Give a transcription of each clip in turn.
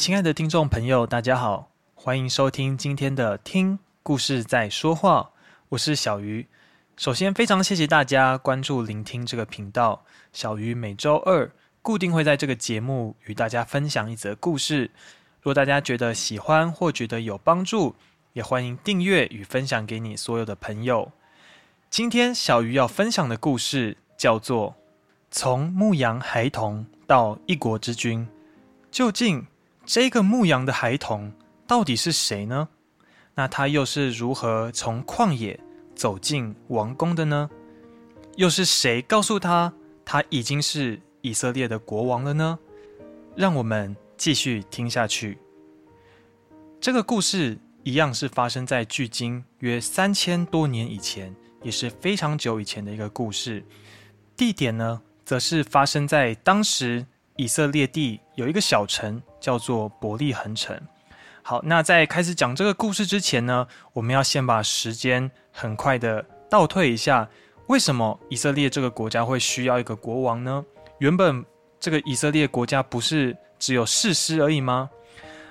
亲爱的听众朋友，大家好，欢迎收听今天的《听故事在说话》，我是小鱼。首先，非常谢谢大家关注、聆听这个频道。小鱼每周二固定会在这个节目与大家分享一则故事。若大家觉得喜欢或觉得有帮助，也欢迎订阅与分享给你所有的朋友。今天小鱼要分享的故事叫做《从牧羊孩童到一国之君》。究竟这个牧羊的孩童到底是谁呢？那他又是如何从旷野走进王宫的呢？又是谁告诉他他已经是以色列的国王了呢？让我们继续听下去。这个故事一样是发生在距今约三千多年以前。也是非常久以前的一个故事，地点呢，则是发生在当时以色列地有一个小城叫做伯利恒城。好，那在开始讲这个故事之前呢，我们要先把时间很快的倒退一下。为什么以色列这个国家会需要一个国王呢？原本这个以色列国家不是只有士师而已吗？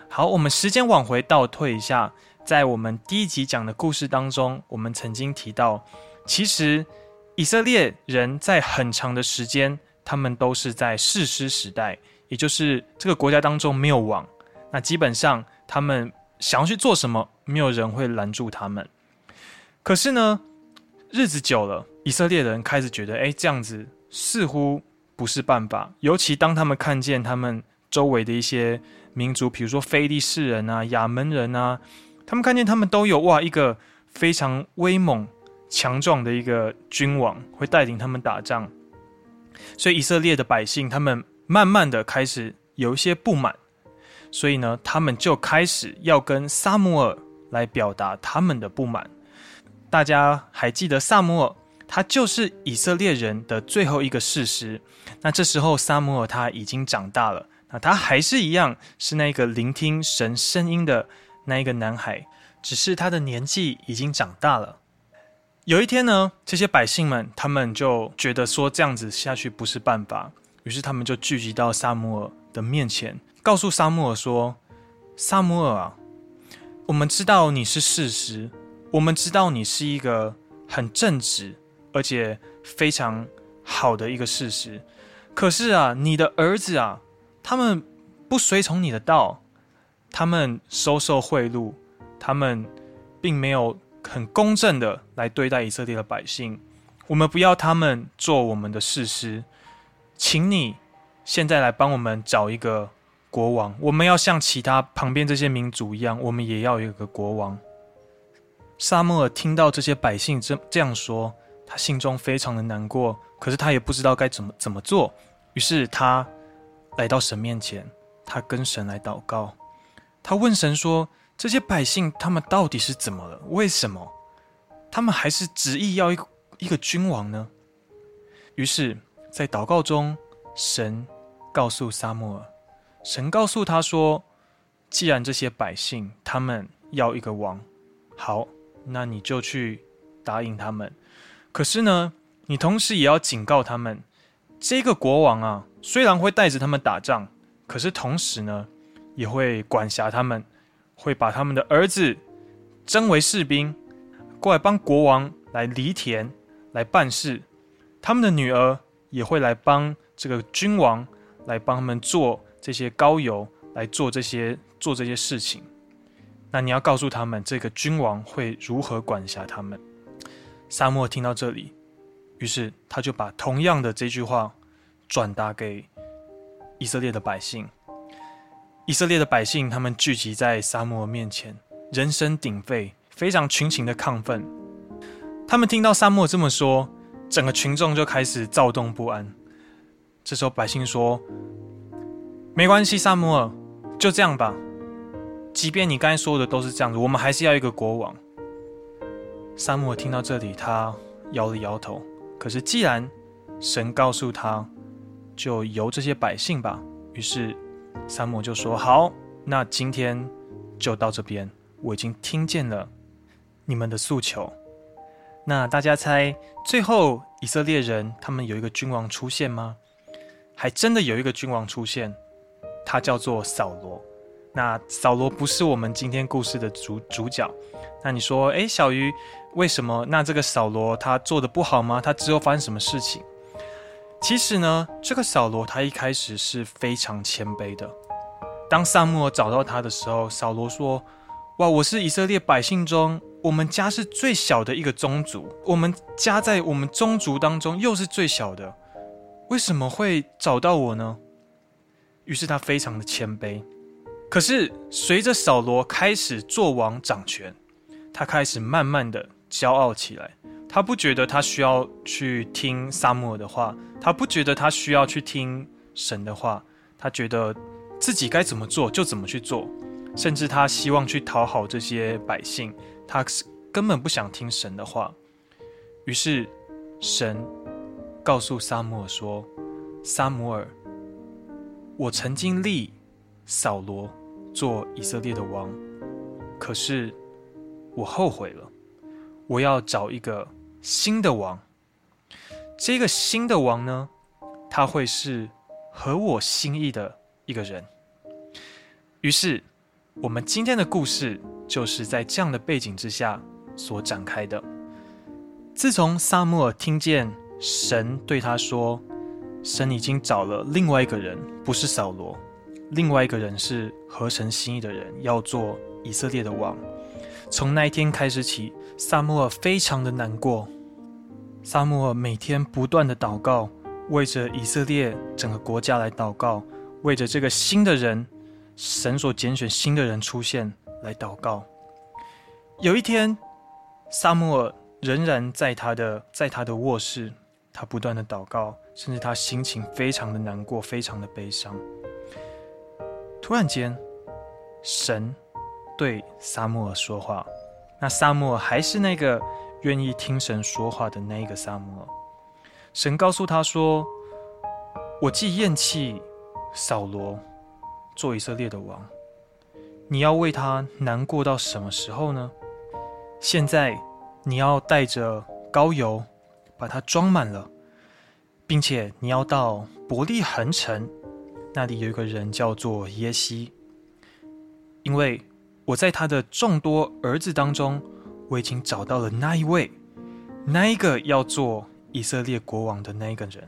好，我们时间往回倒退一下。在我们第一集讲的故事当中，我们曾经提到，其实以色列人在很长的时间，他们都是在士师时代，也就是这个国家当中没有王，那基本上他们想要去做什么，没有人会拦住他们。可是呢，日子久了，以色列人开始觉得，哎，这样子似乎不是办法，尤其当他们看见他们周围的一些民族，比如说非利士人啊、亚门人啊。他们看见他们都有哇，一个非常威猛、强壮的一个君王会带领他们打仗，所以以色列的百姓他们慢慢的开始有一些不满，所以呢，他们就开始要跟撒母耳来表达他们的不满。大家还记得撒母耳，他就是以色列人的最后一个士师。那这时候撒母耳他已经长大了，那他还是一样是那个聆听神声音的。那一个男孩，只是他的年纪已经长大了。有一天呢，这些百姓们他们就觉得说这样子下去不是办法，于是他们就聚集到撒母耳的面前，告诉撒母耳说：“撒母耳啊，我们知道你是士师，我们知道你是一个很正直而且非常好的一个士师，可是啊，你的儿子啊，他们不随从你的道。”他们收受贿赂，他们并没有很公正的来对待以色列的百姓。我们不要他们做我们的士师，请你现在来帮我们找一个国王。我们要像其他旁边这些民族一样，我们也要有一个国王。撒摩尔听到这些百姓这这样说，他心中非常的难过，可是他也不知道该怎么怎么做。于是他来到神面前，他跟神来祷告。他问神说：“这些百姓他们到底是怎么了？为什么他们还是执意要一个一个君王呢？”于是，在祷告中，神告诉撒母耳，神告诉他说：“既然这些百姓他们要一个王，好，那你就去答应他们。可是呢，你同时也要警告他们，这个国王啊，虽然会带着他们打仗，可是同时呢。”也会管辖他们，会把他们的儿子征为士兵，过来帮国王来犁田、来办事。他们的女儿也会来帮这个君王来帮他们做这些高邮，来做这些做这些事情。那你要告诉他们，这个君王会如何管辖他们。撒母耳听到这里，于是他就把同样的这句话转达给以色列的百姓。以色列的百姓，他们聚集在撒母耳面前，人声鼎沸，非常群情的亢奋。他们听到撒母耳这么说，整个群众就开始躁动不安。这时候，百姓说：“没关系，萨姆尔，就这样吧。即便你刚才说的都是这样子，我们还是要一个国王。”撒母耳听到这里，他摇了摇头。可是，既然神告诉他，就由这些百姓吧。于是。撒母就说：“好，那今天就到这边。我已经听见了你们的诉求。那大家猜，最后以色列人他们有一个君王出现吗？还真的有一个君王出现，他叫做扫罗。那扫罗不是我们今天故事的主主角。那你说，诶，小鱼，为什么？那这个扫罗他做的不好吗？他之后发生什么事情？其实呢，这个扫罗他一开始是非常谦卑的。当撒母找到他的时候，扫罗说：“哇，我是以色列百姓中，我们家是最小的一个宗族，我们家在我们宗族当中又是最小的，为什么会找到我呢？”于是他非常的谦卑。可是随着扫罗开始做王掌权，他开始慢慢的骄傲起来。他不觉得他需要去听撒母耳的话，他不觉得他需要去听神的话，他觉得自己该怎么做就怎么去做，甚至他希望去讨好这些百姓，他根本不想听神的话。于是神告诉撒母耳说：“撒母耳，我曾经立扫罗做以色列的王，可是我后悔了，我要找一个。”新的王，这个新的王呢，他会是合我心意的一个人。于是，我们今天的故事就是在这样的背景之下所展开的。自从撒母耳听见神对他说：“神已经找了另外一个人，不是扫罗，另外一个人是合神心意的人，要做以色列的王。”从那一天开始起，撒母耳非常的难过。撒母耳每天不断的祷告，为着以色列整个国家来祷告，为着这个新的人，神所拣选新的人出现来祷告。有一天，撒母耳仍然在他的在他的卧室，他不断的祷告，甚至他心情非常的难过，非常的悲伤。突然间，神。对撒母耳说话，那撒母耳还是那个愿意听神说话的那一个撒母耳。神告诉他说：“我既厌弃扫罗做以色列的王，你要为他难过到什么时候呢？现在你要带着膏油，把它装满了，并且你要到伯利恒城，那里有一个人叫做耶西，因为。”我在他的众多儿子当中，我已经找到了那一位，那一个要做以色列国王的那一个人。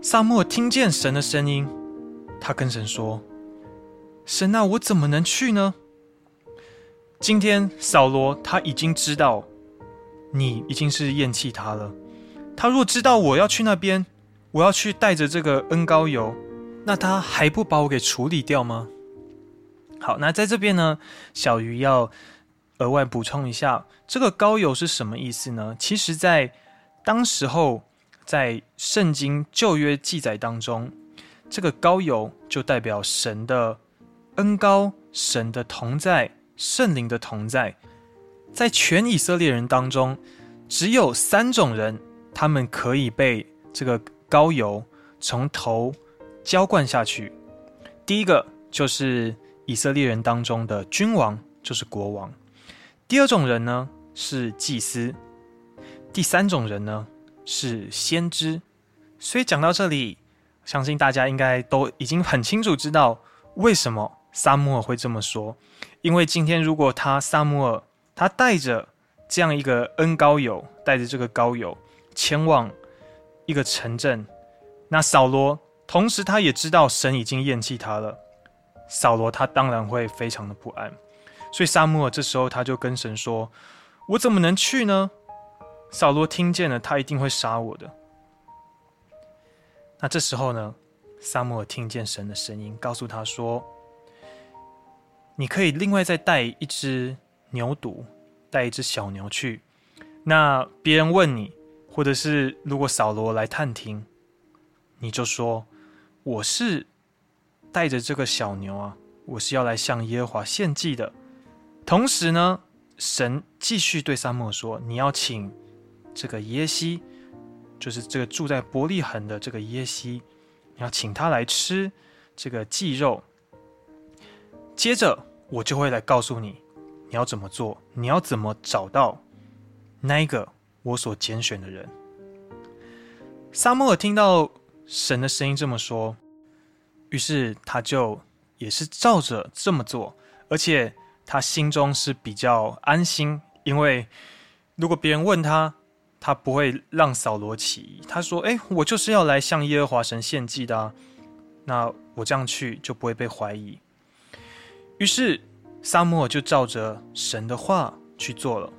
撒母耳听见神的声音，他跟神说：“神啊，我怎么能去呢？今天扫罗他已经知道你已经是厌弃他了，他若知道我要去那边，我要去带着这个恩膏油，那他还不把我给处理掉吗？”好，那在这边呢，小鱼要额外补充一下，这个膏油是什么意思呢？其实，在当时候，在圣经旧约记载当中，这个膏油就代表神的恩高、神的同在、圣灵的同在。在全以色列人当中，只有三种人，他们可以被这个膏油从头浇灌下去。第一个就是。以色列人当中的君王就是国王，第二种人呢是祭司，第三种人呢是先知。所以讲到这里，相信大家应该都已经很清楚知道为什么撒母耳会这么说。因为今天如果他撒母耳他带着这样一个恩高友，带着这个高友前往一个城镇，那扫罗同时他也知道神已经厌弃他了。扫罗他当然会非常的不安，所以撒母耳这时候他就跟神说：“我怎么能去呢？扫罗听见了，他一定会杀我的。”那这时候呢，撒母耳听见神的声音，告诉他说：“你可以另外再带一只牛犊，带一只小牛去。那别人问你，或者是如果扫罗来探听，你就说我是。”带着这个小牛啊，我是要来向耶和华献祭的。同时呢，神继续对撒母耳说：“你要请这个耶西，就是这个住在伯利恒的这个耶西，你要请他来吃这个祭肉。接着我就会来告诉你，你要怎么做，你要怎么找到那一个我所拣选的人。”撒母耳听到神的声音这么说。于是他就也是照着这么做，而且他心中是比较安心，因为如果别人问他，他不会让扫罗起疑。他说：“哎，我就是要来向耶和华神献祭的啊，那我这样去就不会被怀疑。”于是撒母耳就照着神的话去做了。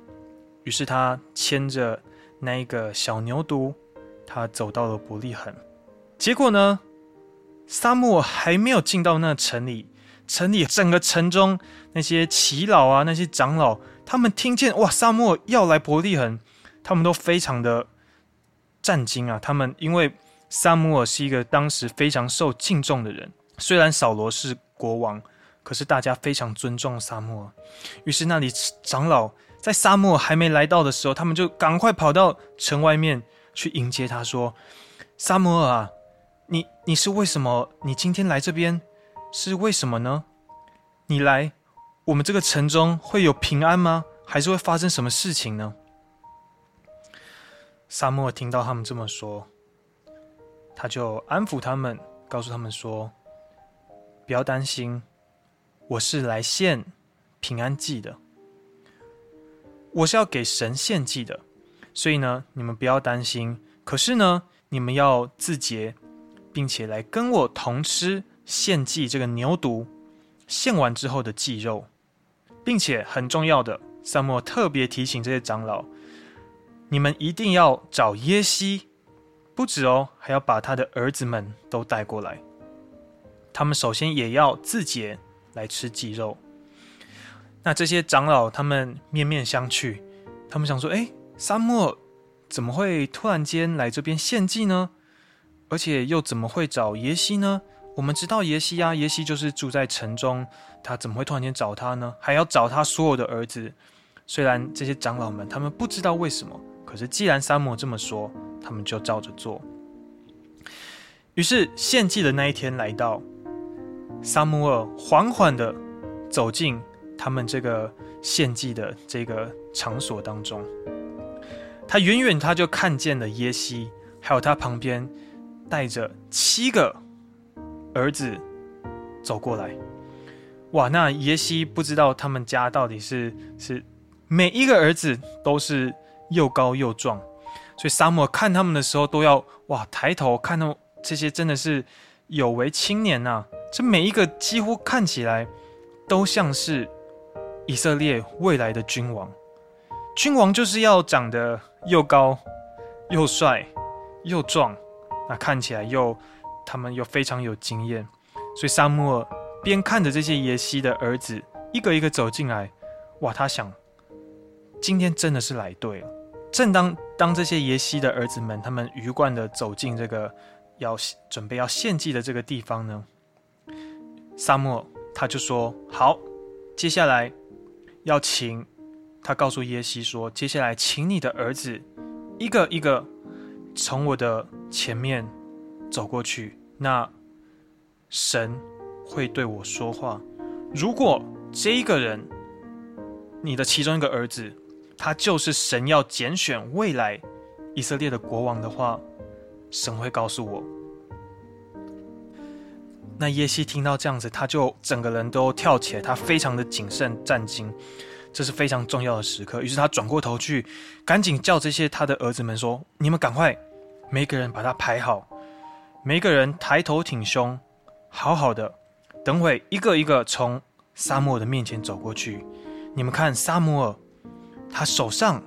于是他牵着那一个小牛犊，他走到了伯利恒。结果呢，撒母耳还没有进到那城里，城里整个城中那些耆老啊，那些长老，他们听见哇，撒母耳要来伯利恒，他们都非常的战惊啊。他们因为撒母耳是一个当时非常受敬重的人，虽然扫罗是国王，可是大家非常尊重沙漠。于是那里长老在沙漠还没来到的时候，他们就赶快跑到城外面去迎接他，说：“撒母耳啊！”你你是为什么？你今天来这边是为什么呢？你来我们这个城中会有平安吗？还是会发生什么事情呢？沙漠听到他们这么说，他就安抚他们，告诉他们说：“不要担心，我是来献平安祭的，我是要给神献祭的，所以呢，你们不要担心。可是呢，你们要自洁。”并且来跟我同吃献祭这个牛犊献完之后的祭肉，并且很重要的，撒母耳特别提醒这些长老，你们一定要找耶西，不止哦，还要把他的儿子们都带过来。他们首先也要自洁来吃鸡肉。那这些长老他们面面相觑，他们想说：哎，撒母耳怎么会突然间来这边献祭呢？而且又怎么会找耶西呢？我们知道耶西啊，耶西就是住在城中，他怎么会突然间找他呢？还要找他所有的儿子。虽然这些长老们他们不知道为什么，可是既然撒母耳这么说，他们就照着做。于是献祭的那一天来到，撒母耳缓缓地走进他们这个献祭的这个场所当中，他远远他就看见了耶西，还有他旁边。带着七个儿子走过来，哇！那耶西不知道他们家到底是是每一个儿子都是又高又壮，所以撒母耳看他们的时候都要哇抬头看到这些真的是有为青年呐、这每一个几乎看起来都像是以色列未来的君王，君王就是要长得又高又帅又壮。那看起来又，他们又非常有经验，所以撒母耳边看着这些耶西的儿子一个一个走进来，哇，他想，今天真的是来对了。正当当这些耶西的儿子们他们鱼贯的走进这个要准备要献祭的这个地方呢，撒母耳他就说：“好，接下来要请他告诉耶西说，接下来请你的儿子一个一个。”从我的前面走过去，那神会对我说话。如果这一个人，你的其中一个儿子，他就是神要拣选未来以色列的国王的话，神会告诉我。那耶西听到这样子，他就整个人都跳起来，他非常的谨慎战兢。这是非常重要的时刻，于是他转过头去，赶紧叫这些他的儿子们说：“你们赶快，每个人把他排好，每个人抬头挺胸，好好的，等会一个一个从撒母耳的面前走过去。你们看，撒母耳，他手上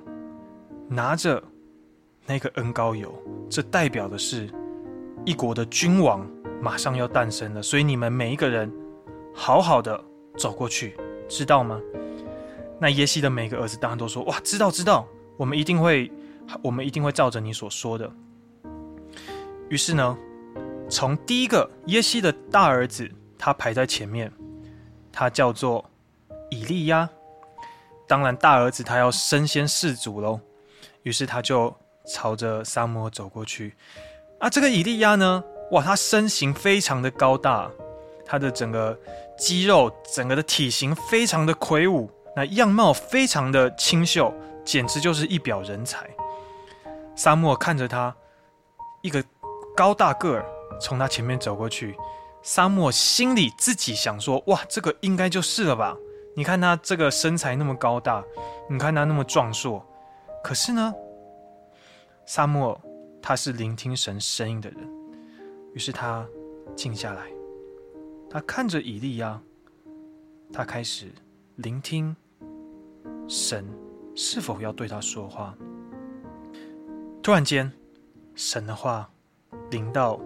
拿着那个恩膏油，这代表的是一国的君王马上要诞生了。所以你们每一个人好好的走过去，知道吗？”那耶西的每个儿子当然都说：“哇，知道知道，我们一定会，我们一定会照着你所说的。”于是呢，从第一个耶西的大儿子，他排在前面，他叫做以利亚。当然，大儿子他要身先士卒喽，于是他就朝着撒摩走过去。啊，这个以利亚呢，哇，他身形非常的高大，他的整个肌肉，整个的体型非常的魁梧。那样貌非常的清秀，简直就是一表人才。撒母耳看着他，一个高大个儿从他前面走过去，撒母耳心里自己想说：“哇，这个应该就是了吧？你看他这个身材那么高大，你看他那么壮硕。可是呢，撒母耳他是聆听神声音的人，于是他静下来，他看着以利亚，他开始聆听神是否要对他说话。突然间，神的话临到。”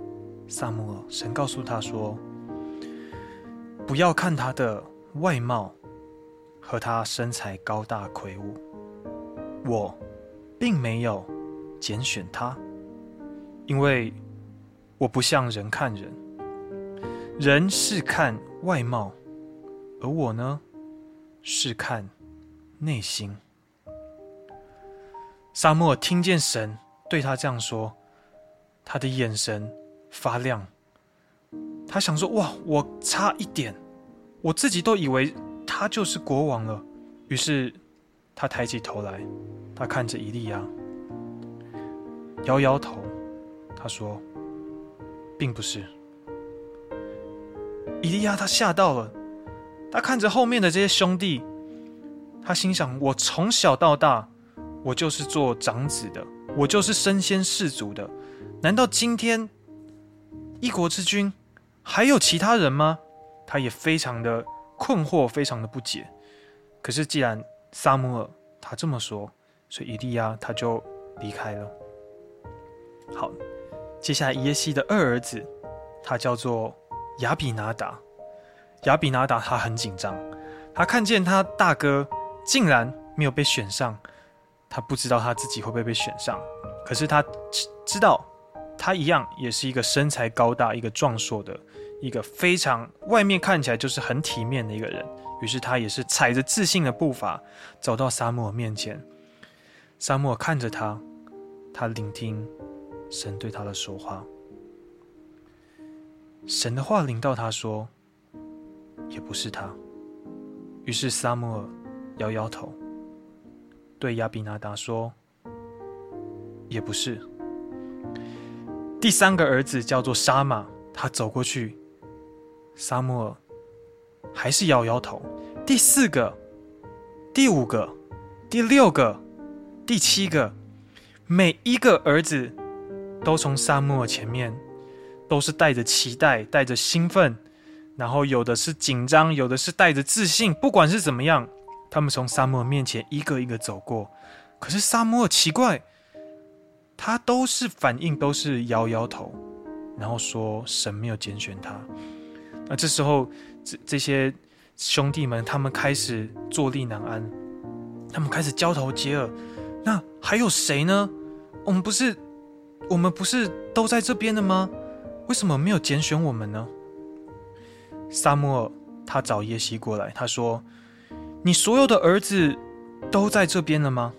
撒母耳，神告诉他说：“不要看他的外貌和他身材高大魁梧，我并没有拣选他，因为我不像人看人，人是看外貌，而我呢，是看内心。”沙漠听见神对他这样说，他的眼神。发亮，他想说：“哇，我差一点，我自己都以为他就是国王了。”于是他抬起头来，他看着伊利亚，摇摇头，他说：“并不是。”伊利亚他吓到了，他看着后面的这些兄弟，他心想：“我从小到大，我就是做长子的，我就是身先士卒的，难道今天？”一国之君，还有其他人吗？他也非常的困惑，非常的不解。可是既然萨姆尔他这么说，所以伊利亚他就离开了。好，接下来耶西的二儿子，他叫做亚比拿达。亚比拿达他很紧张，他看见他大哥竟然没有被选上，他不知道他自己会不会被选上。可是他知道。他一样也是一个身材高大、一个壮硕的、一个非常外面看起来就是很体面的一个人。于是他也是踩着自信的步伐走到撒母耳面前。撒母耳看着他，他聆听神对他的说话。神的话临到他说：“也不是他。”于是撒母耳摇摇头，对亚比拿达说：“也不是。”第三个儿子叫做沙马，他走过去，撒母耳还是摇摇头。第四个、第五个、第六个、第七个，每一个儿子都从撒母耳前面，都是带着期待、带着兴奋，然后有的是紧张，有的是带着自信。不管是怎么样，他们从撒母耳面前一个一个走过。可是撒母耳奇怪。他都是反应，都是摇摇头，然后说神没有拣选他。那这时候，这这些兄弟们，他们开始坐立难安，他们开始交头接耳。那还有谁呢？我们不是，我们不是都在这边的吗？为什么没有拣选我们呢？撒母耳他找耶西过来，他说：“你所有的儿子都在这边了吗？”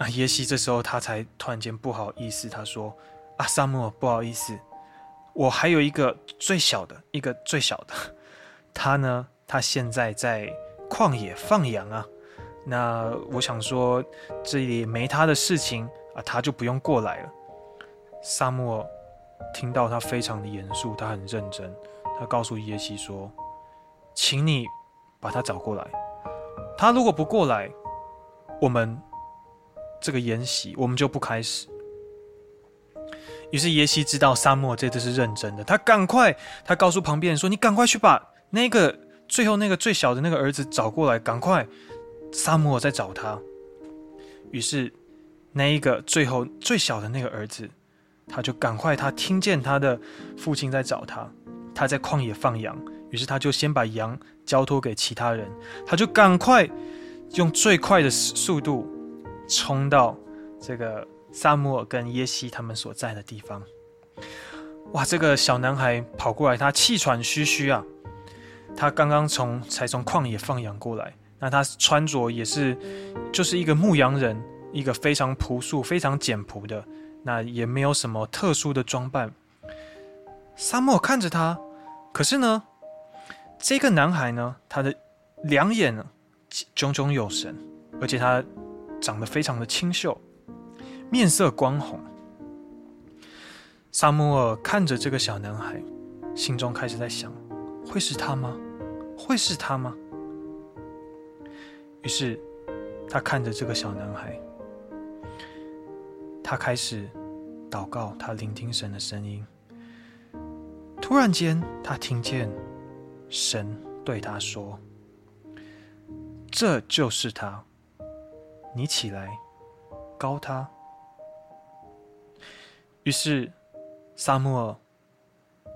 啊，耶西这时候他才突然间不好意思，他说：“啊，撒母耳，不好意思，我还有一个最小的，一个最小的，他呢，他现在在旷野放羊啊。那我想说，这里没他的事情啊，他就不用过来了。”萨母耳听到他非常的严肃，他很认真，他告诉耶西说：“请你把他找过来，他如果不过来，我们。”这个筵席我们就不开始。于是耶西知道萨母耳这次是认真的，他赶快，他告诉旁边人说：“你赶快去把那个最后那个最小的那个儿子找过来，赶快。”萨母耳在找他。于是那一个最后最小的那个儿子，他就赶快，他听见他的父亲在找他，他在旷野放羊，于是他就先把羊交托给其他人，他就赶快用最快的速度。冲到这个撒母耳跟耶西他们所在的地方，哇！这个小男孩跑过来，他气喘吁吁啊。他刚刚从才从旷野放羊过来，那他穿着也是就是一个牧羊人，一个非常朴素、非常简朴的，那也没有什么特殊的装扮。撒母耳看着他，可是呢，这个男孩呢，他的两眼炯炯有神，而且他。长得非常的清秀，面色光红。撒母耳看着这个小男孩，心中开始在想：会是他吗？会是他吗？于是，他看着这个小男孩，他开始祷告，他聆听神的声音。突然间，他听见神对他说：“这就是他，你起来，膏他。”于是，撒母耳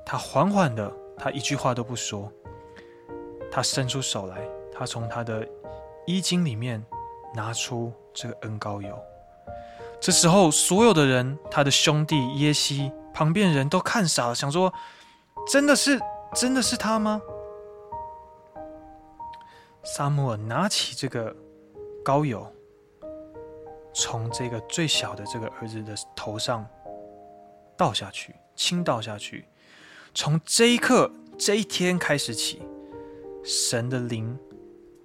他缓缓的，他一句话都不说，他伸出手来，他从他的衣襟里面拿出这个恩膏油。这时候，所有的人，他的兄弟耶西，旁边人都看傻了，想说。真的是，真的是他吗？撒母耳拿起这个膏油，从这个最小的这个儿子的头上倒下去，倾倒下去。从这一刻、这一天开始起，神的灵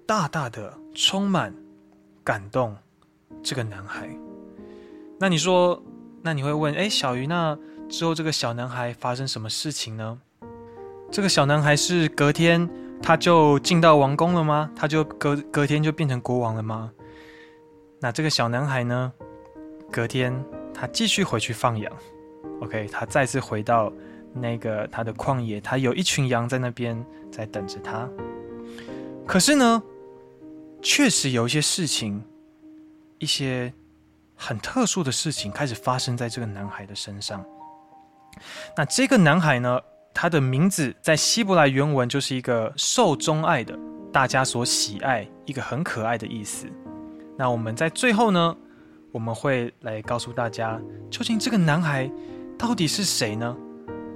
大大的充满、感动这个男孩。那你说，那你会问：哎，小鱼，那之后这个小男孩发生什么事情呢？这个小男孩是隔天他就进到王宫了吗？他就隔隔天就变成国王了吗？那这个小男孩呢？隔天他继续回去放羊，OK，他再次回到那个他的旷野，他有一群羊在那边在等着他。可是呢，确实有一些事情，一些很特殊的事情开始发生在这个男孩的身上。那这个男孩呢？他的名字在希伯来原文就是一个受钟爱的，大家所喜爱，一个很可爱的意思。那我们在最后呢，我们会来告诉大家，究竟这个男孩到底是谁呢？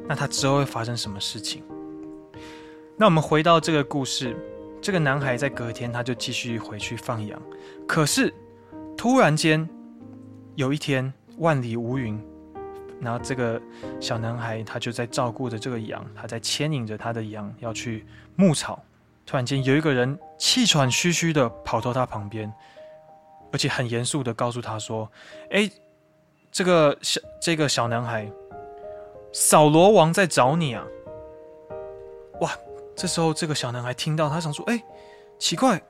那他之后会发生什么事情？那我们回到这个故事，这个男孩在隔天他就继续回去放羊，可是突然间有一天万里无云。然后这个小男孩他就在照顾着这个羊，他在牵引着他的羊要去牧草。突然间有一个人气喘吁吁的跑到他旁边，而且很严肃的告诉他说：“哎，这个小这个小男孩，扫罗王在找你啊！”哇！这时候这个小男孩听到，他想说：“哎，奇怪，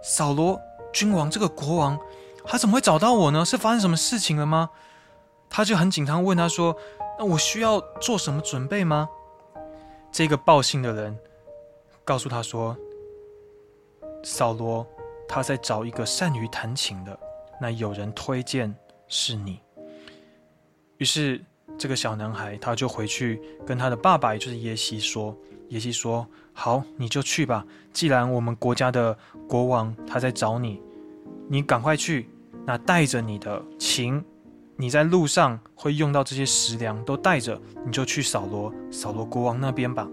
扫罗君王这个国王，他怎么会找到我呢？是发生什么事情了吗？”他就很紧张，问他说：“那我需要做什么准备吗？”这个报信的人告诉他说：“扫罗他在找一个善于弹琴的，那有人推荐是你。”于是这个小男孩他就回去跟他的爸爸，也就是耶西说：“耶西说，好，你就去吧。既然我们国家的国王他在找你，你赶快去，那带着你的琴。”你在路上会用到这些食粮，都带着，你就去扫罗，扫罗国王那边吧。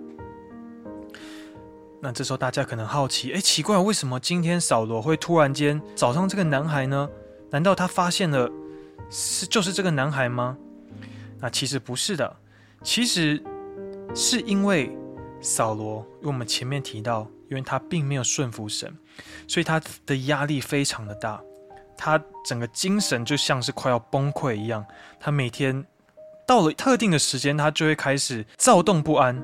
那这时候大家可能好奇，哎，奇怪，为什么今天扫罗会突然间找上这个男孩呢？难道他发现了是就是这个男孩吗？那其实不是的，其实是因为扫罗，因为我们前面提到，因为他并没有顺服神，所以他的压力非常的大。他整个精神就像是快要崩溃一样，他每天到了特定的时间，他就会开始躁动不安，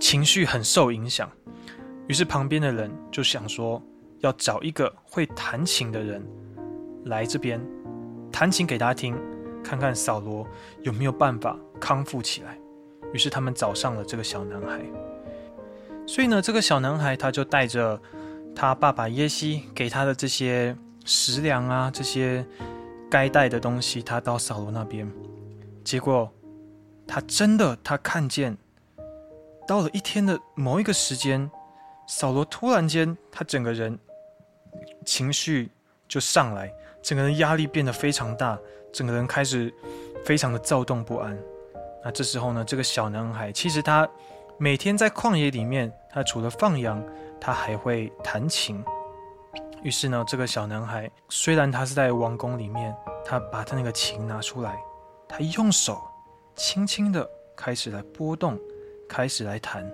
情绪很受影响。于是旁边的人就想说，要找一个会弹琴的人来这边弹琴给他听，看看扫罗有没有办法康复起来。于是他们找上了这个小男孩。所以呢，这个小男孩他就带着他爸爸耶西给他的这些。食粮啊，这些该带的东西，他到扫罗那边，结果他真的，他看见到了一天的某一个时间，扫罗突然间，他整个人情绪就上来，整个人压力变得非常大，整个人开始非常的躁动不安。那这时候呢，这个小男孩其实他每天在旷野里面，他除了放羊，他还会弹琴。于是呢，这个小男孩虽然他是在王宫里面，他把他那个琴拿出来，他用手轻轻的开始来拨动，开始来弹。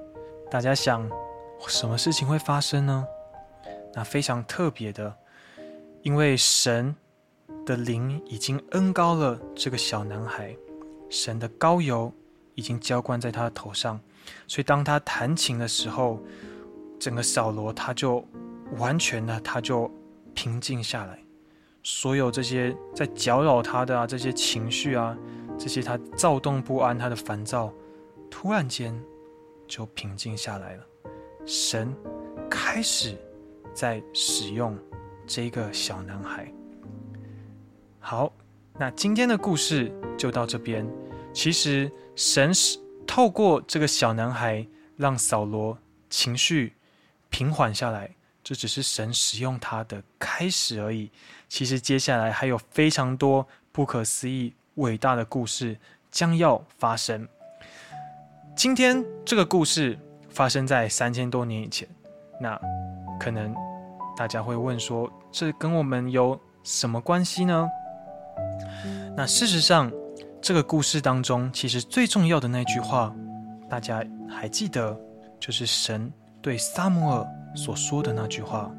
大家想，什么事情会发生呢？那非常特别的，因为神的灵已经恩膏了这个小男孩，神的高油已经浇灌在他的头上，所以当他弹琴的时候，整个扫罗他就完全的他就平静下来，所有这些在搅扰他的啊这些情绪啊，这些他躁动不安他的烦躁，突然间就平静下来了。神开始在使用这个小男孩。好，那今天的故事就到这边。其实神是透过这个小男孩，让扫罗情绪平缓下来，这只是神使用他的开始而已。其实接下来还有非常多不可思议、伟大的故事将要发生。今天这个故事发生在三千多年以前，那可能大家会问说，这跟我们有什么关系呢？那事实上，这个故事当中，其实最重要的那句话，大家还记得，就是神对撒母耳所说的那句话。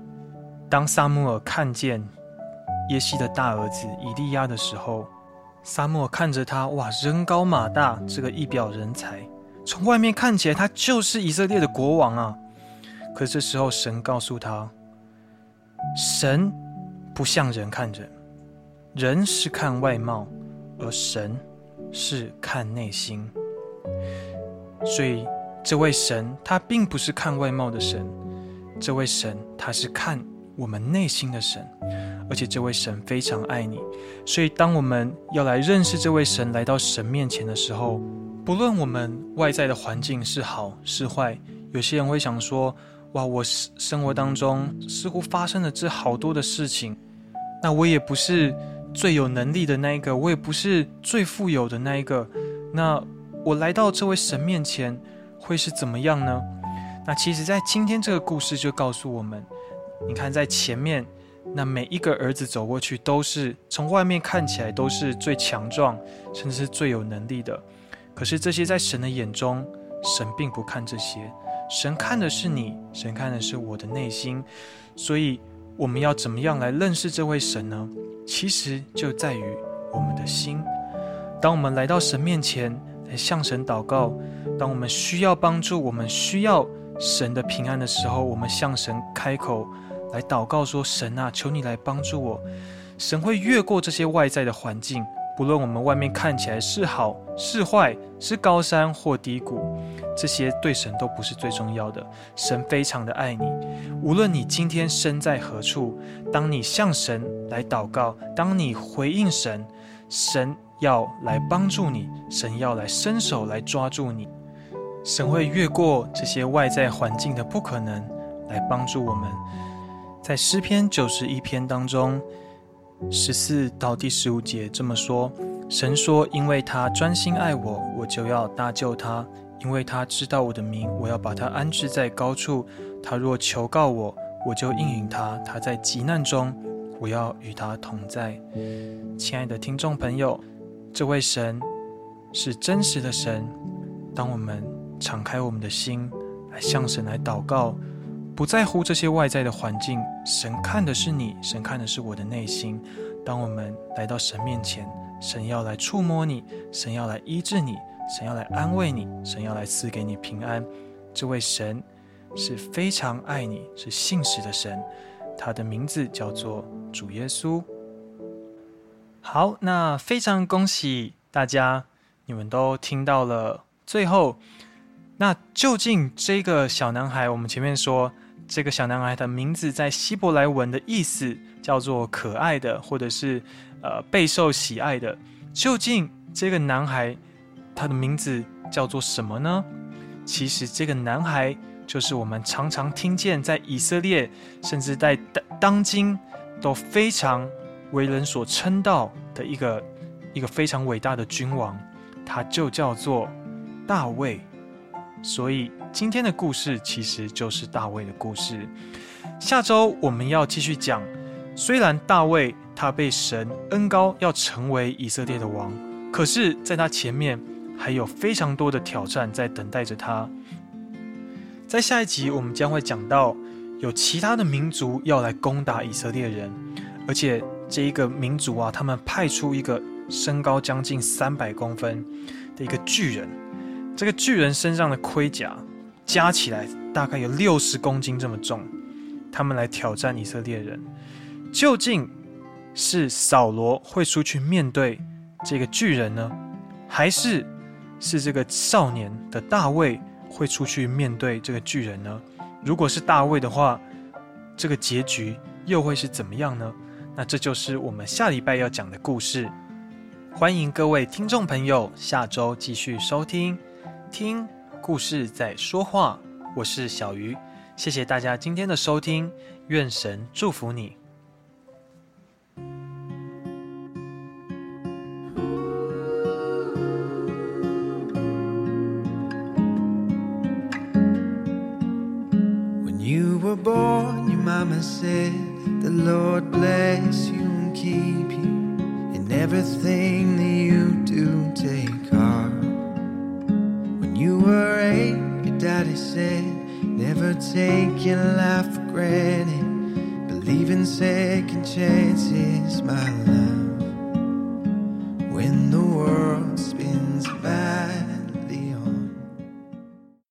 当撒母耳看见耶西的大儿子以利亚的时候，撒母耳看着他，哇，人高马大，这个一表人才，从外面看起来他就是以色列的国王啊。可这时候，神告诉他，神不像人看人。人是看外貌，而神是看内心。所以，这位神他并不是看外貌的神，这位神他是看我们内心的神。而且，这位神非常爱你。所以，当我们要来认识这位神，来到神面前的时候，不论我们外在的环境是好是坏，有些人会想说：“哇，我生活当中似乎发生了这好多的事情，那我也不是。”最有能力的那一个，我也不是最富有的那一个。那我来到这位神面前，会是怎么样呢？那其实，在今天这个故事就告诉我们，你看，在前面，那每一个儿子走过去，都是从外面看起来都是最强壮，甚至是最有能力的。可是这些在神的眼中，神并不看这些，神看的是你，神看的是我的内心。所以，我们要怎么样来认识这位神呢？其实就在于我们的心。当我们来到神面前向神祷告，当我们需要帮助、我们需要神的平安的时候，我们向神开口来祷告说：“神啊，求你来帮助我。”神会越过这些外在的环境，不论我们外面看起来是好是坏，是高山或低谷，这些对神都不是最重要的。神非常的爱你，无论你今天身在何处，当你向神来祷告，当你回应神，神要来帮助你，神要来伸手来抓住你，神会越过这些外在环境的不可能，来帮助我们。在诗篇九十一篇当中，十四到第十五节这么说。神说：“因为他专心爱我，我就要搭救他；因为他知道我的名，我要把他安置在高处。他若求告我，我就应允他。他在急难中，我要与他同在。”亲爱的听众朋友，这位神是真实的神。当我们敞开我们的心来向神来祷告，不在乎这些外在的环境，神看的是你，神看的是我的内心。当我们来到神面前，神要来触摸你，神要来医治你，神要来安慰你，神要来赐给你平安。这位神是非常爱你，是信实的神，他的名字叫做主耶稣。好，那非常恭喜大家，你们都听到了最后。那究竟这个小男孩，我们前面说这个小男孩的名字在希伯来文的意思叫做可爱的，或者是。呃，备受喜爱的，究竟这个男孩他的名字叫做什么呢？其实这个男孩就是我们常常听见在以色列，甚至在当当今都非常为人所称道的一个一个非常伟大的君王，他就叫做大卫。所以今天的故事其实就是大卫的故事。下周我们要继续讲，虽然大卫。他被神恩高要成为以色列的王，可是，在他前面还有非常多的挑战在等待着他。在下一集，我们将会讲到有其他的民族要来攻打以色列人，而且这一个民族啊，他们派出一个身高将近三百公分的一个巨人。这个巨人身上的盔甲加起来大概有六十公斤这么重。他们来挑战以色列人，究竟是扫罗会出去面对这个巨人呢，还是是这个少年的大卫会出去面对这个巨人呢？如果是大卫的话，这个结局又会是怎么样呢？那这就是我们下礼拜要讲的故事。欢迎各位听众朋友下周继续收听，听故事在说话。我是小鱼。谢谢大家今天的收听，愿神祝福你。When you were born, your mama said, The Lord bless you and keep you in everything that you do, take heart. When you were eight, your daddy said, Never take your life for granted. Believe in second chances, my love.